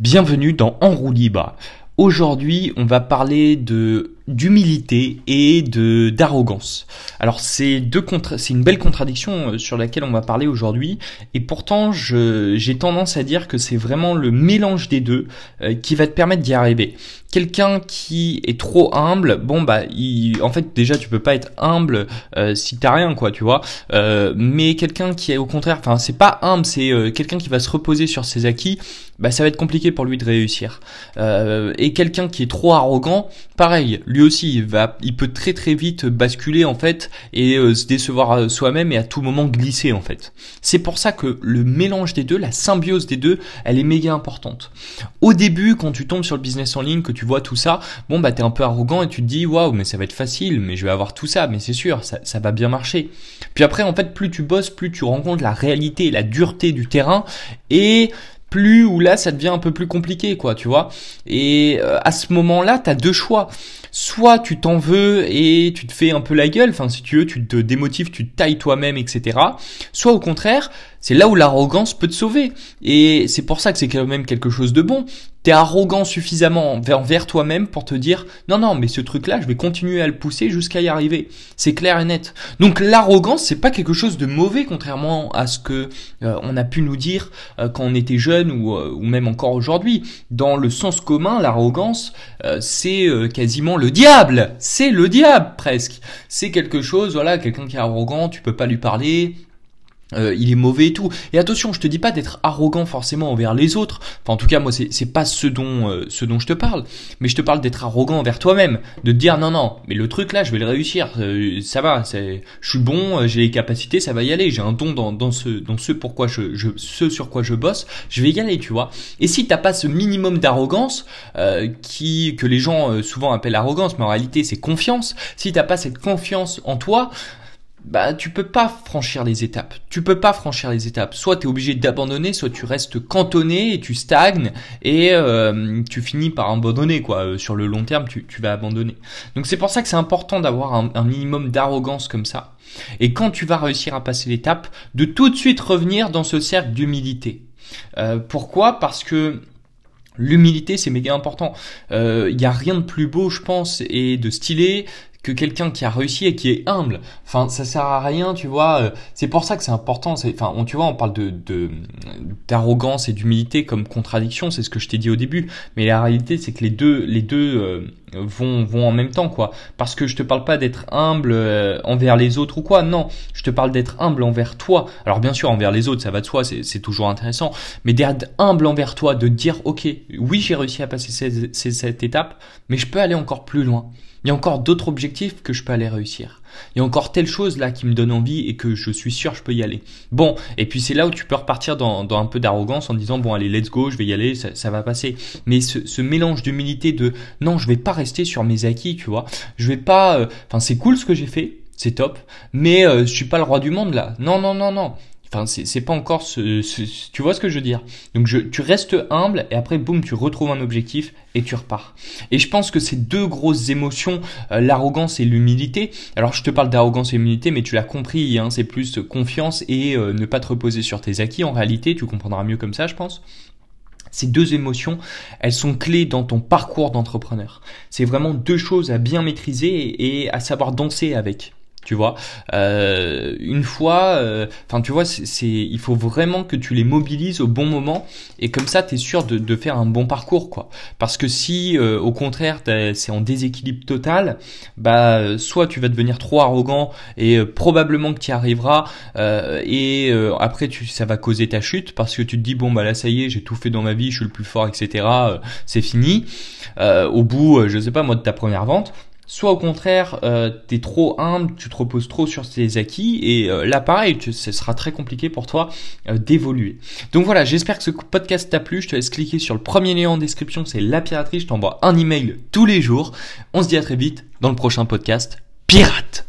Bienvenue dans En. Aujourd'hui, on va parler de d'humilité et de d'arrogance. Alors c'est deux contra c'est une belle contradiction euh, sur laquelle on va parler aujourd'hui et pourtant j'ai tendance à dire que c'est vraiment le mélange des deux euh, qui va te permettre d'y arriver. Quelqu'un qui est trop humble, bon bah il, en fait déjà tu peux pas être humble euh, si t'as rien quoi, tu vois. Euh, mais quelqu'un qui est au contraire, enfin c'est pas humble, c'est quelqu'un qui va se reposer sur ses acquis, bah ça va être compliqué pour lui de réussir. et quelqu'un qui est trop arrogant, pareil lui aussi, il va, il peut très très vite basculer en fait et euh, se décevoir soi-même et à tout moment glisser en fait. C'est pour ça que le mélange des deux, la symbiose des deux, elle est méga importante. Au début, quand tu tombes sur le business en ligne, que tu vois tout ça, bon bah t'es un peu arrogant et tu te dis waouh mais ça va être facile, mais je vais avoir tout ça, mais c'est sûr, ça, ça va bien marcher. Puis après en fait plus tu bosses, plus tu rencontres la réalité, la dureté du terrain et plus où là ça devient un peu plus compliqué quoi tu vois et euh, à ce moment là tu as deux choix soit tu t'en veux et tu te fais un peu la gueule, enfin si tu veux, tu te démotives, tu te tailles toi-même, etc. Soit au contraire, c'est là où l'arrogance peut te sauver. Et c'est pour ça que c'est quand même quelque chose de bon. T'es arrogant suffisamment envers toi-même pour te dire non non mais ce truc là je vais continuer à le pousser jusqu'à y arriver. C'est clair et net. Donc l'arrogance c'est pas quelque chose de mauvais contrairement à ce que euh, on a pu nous dire euh, quand on était jeune ou, euh, ou même encore aujourd'hui. Dans le sens commun l'arrogance c'est quasiment le diable. C'est le diable presque. C'est quelque chose voilà quelqu'un qui est arrogant tu peux pas lui parler euh, il est mauvais et tout. Et attention, je te dis pas d'être arrogant forcément envers les autres. Enfin, en tout cas, moi, c'est c'est pas ce dont euh, ce dont je te parle. Mais je te parle d'être arrogant envers toi-même, de te dire non non, mais le truc là, je vais le réussir. Euh, ça va, c'est, je suis bon, j'ai les capacités, ça va y aller. J'ai un don dans dans ce dans ce pourquoi je, je ce sur quoi je bosse, je vais y aller, tu vois. Et si t'as pas ce minimum d'arrogance qui que les gens souvent appellent arrogance, mais en réalité c'est confiance. Si t'as pas cette confiance en toi bah tu peux pas franchir les étapes. Tu peux pas franchir les étapes. Soit tu es obligé d'abandonner, soit tu restes cantonné et tu stagnes et euh, tu finis par abandonner quoi. Euh, sur le long terme, tu, vas abandonner. Donc c'est pour ça que c'est important d'avoir un, minimum d'arrogance comme ça. Et quand tu vas réussir à passer l'étape, de tout de suite revenir dans ce cercle d'humilité. Euh, pourquoi? Parce que L'humilité, c'est méga important. Il euh, y a rien de plus beau, je pense, et de stylé que quelqu'un qui a réussi et qui est humble. Enfin, ça sert à rien, tu vois. Euh, c'est pour ça que c'est important. Enfin, on, tu vois, on parle de, d'arrogance et d'humilité comme contradiction. C'est ce que je t'ai dit au début. Mais la réalité, c'est que les deux, les deux euh, vont, vont en même temps, quoi. Parce que je te parle pas d'être humble euh, envers les autres ou quoi. Non, je te parle d'être humble envers toi. Alors bien sûr, envers les autres, ça va de soi. C'est, c'est toujours intéressant. Mais d'être humble envers toi, de dire, ok, oui, j'ai réussi à passer cette étape, mais je peux aller encore plus loin. Il y a encore d'autres objectifs que je peux aller réussir. Il y a encore telle chose là qui me donne envie et que je suis sûr je peux y aller. Bon, et puis c'est là où tu peux repartir dans, un peu d'arrogance en disant bon allez let's go, je vais y aller, ça, va passer. Mais ce, ce mélange d'humilité de non je vais pas rester sur mes acquis, tu vois. Je vais pas, euh, enfin c'est cool ce que j'ai fait, c'est top, mais euh, je suis pas le roi du monde là. Non non non non. C'est pas encore ce, tu vois ce que je veux dire. Donc tu restes humble et après boum, tu retrouves un objectif et tu repars. Et je pense que ces deux grosses émotions, euh, l'arrogance et l'humilité. Alors je te parle d'arrogance et d'humilité, mais tu l'as compris, hein, c'est plus confiance et euh, ne pas te reposer sur tes acquis. En réalité, tu comprendras mieux comme ça, je pense. Ces deux émotions, elles sont clés dans ton parcours d'entrepreneur. C'est vraiment deux choses à bien maîtriser et à savoir danser avec tu vois. Euh, une fois euh, enfin tu vois c'est il faut vraiment que tu les mobilises au bon moment et comme ça tu es sûr de, de, faire un bon parcours quoi. Parce que si euh, au contraire c'est en déséquilibre total bah soit tu vas devenir trop arrogant et euh, probablement que tu y arriveras et après tu ça va causer ta chute parce que tu te dis bon bah là ça y est j'ai tout fait dans ma vie je suis le plus fort etc c'est fini. Au bout je sais pas moi de ta première vente soit au contraire euh, tu es trop humble, tu te reposes trop sur tes acquis et euh, là pareil, ce sera très compliqué pour toi euh, d'évoluer. Donc voilà, j'espère que ce podcast t'a plu, je te laisse cliquer sur le premier lien en description, c'est la piraterie, je t'envoie un email tous les jours. On se dit à très vite dans le prochain podcast Pirate